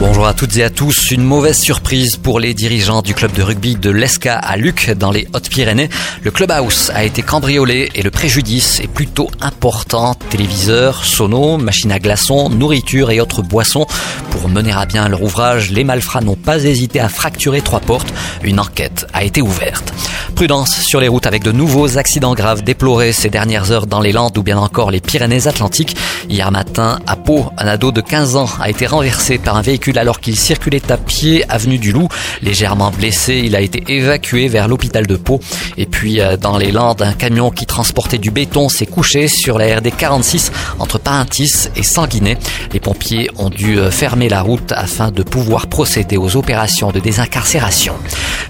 Bonjour à toutes et à tous. Une mauvaise surprise pour les dirigeants du club de rugby de l'ESCA à Luc dans les Hautes-Pyrénées. Le clubhouse a été cambriolé et le préjudice est plutôt important. Téléviseurs, sonos, machines à glaçons, nourriture et autres boissons. Pour mener à bien leur ouvrage, les malfrats n'ont pas hésité à fracturer trois portes. Une enquête a été ouverte. Prudence sur les routes avec de nouveaux accidents graves déplorés ces dernières heures dans les Landes ou bien encore les Pyrénées-Atlantiques. Hier matin, à Pau, un ado de 15 ans a été renversé par un véhicule alors qu'il circulait à pied avenue du Loup. Légèrement blessé, il a été évacué vers l'hôpital de Pau. Et puis, euh, dans les Landes, un camion qui transportait du béton s'est couché sur la RD 46 entre Parentis et Sanguinet. Les pompiers ont dû euh, fermer la route afin de pouvoir procéder aux opérations de désincarcération.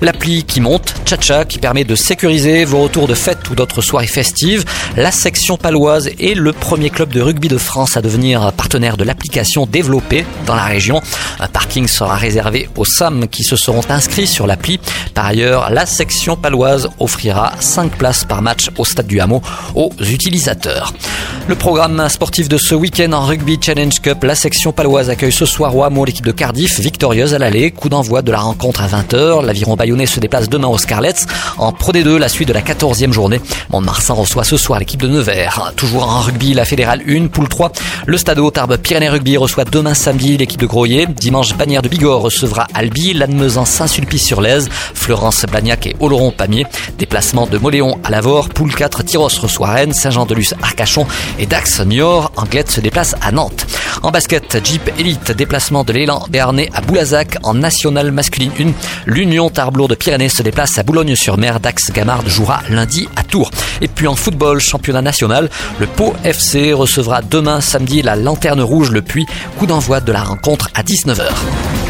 L'appli qui monte, Chacha, qui permet de sécuriser vos retours de fête ou d'autres soirées festives. La section paloise est le premier club de rugby de France à devenir partenaire de l'application développée dans la région. Un parking sera réservé aux SAM qui se seront inscrits sur l'appli. Par ailleurs, la section paloise offrira 5 places par match au stade du Hameau aux utilisateurs. Le programme sportif de ce week-end en rugby Challenge Cup, la section paloise accueille ce soir au l'équipe de Cardiff, victorieuse à l'aller. Coup d'envoi de la rencontre à 20h. L'aviron bayonnais se déplace demain aux Scarlets. En Pro D2, la suite de la 14e journée. Mont-de-Marsan reçoit ce soir l'équipe de Nevers. Toujours en rugby, la fédérale 1, poule 3. Le stade Tarbes Pyrénées Rugby reçoit demain samedi l'équipe de Groyer. Dimanche, Bagnères de Bigorre recevra Albi, Lannemezan Saint-Sulpice-sur-Lèze, Florence Blagnac et Oloron Pamiers. Déplacement de Moléon à Lavore, poule 4, Tyros reçoit Rennes, Saint-Jean-de-Luz, Arcachon et Dax Niort. Anglette se déplace à Nantes. En basket, Jeep Elite, déplacement de l'élan béarnais à Boulazac en nationale masculine 1. L'Union Tarblour de Pyrénées se déplace à Boulogne-sur-Mer. Dax Gamard jouera lundi à Tours. Et puis en football, championnat national, le Pau FC recevra demain samedi la Lanterne Rouge Le Puy. Coup d'envoi de la rencontre à 19h.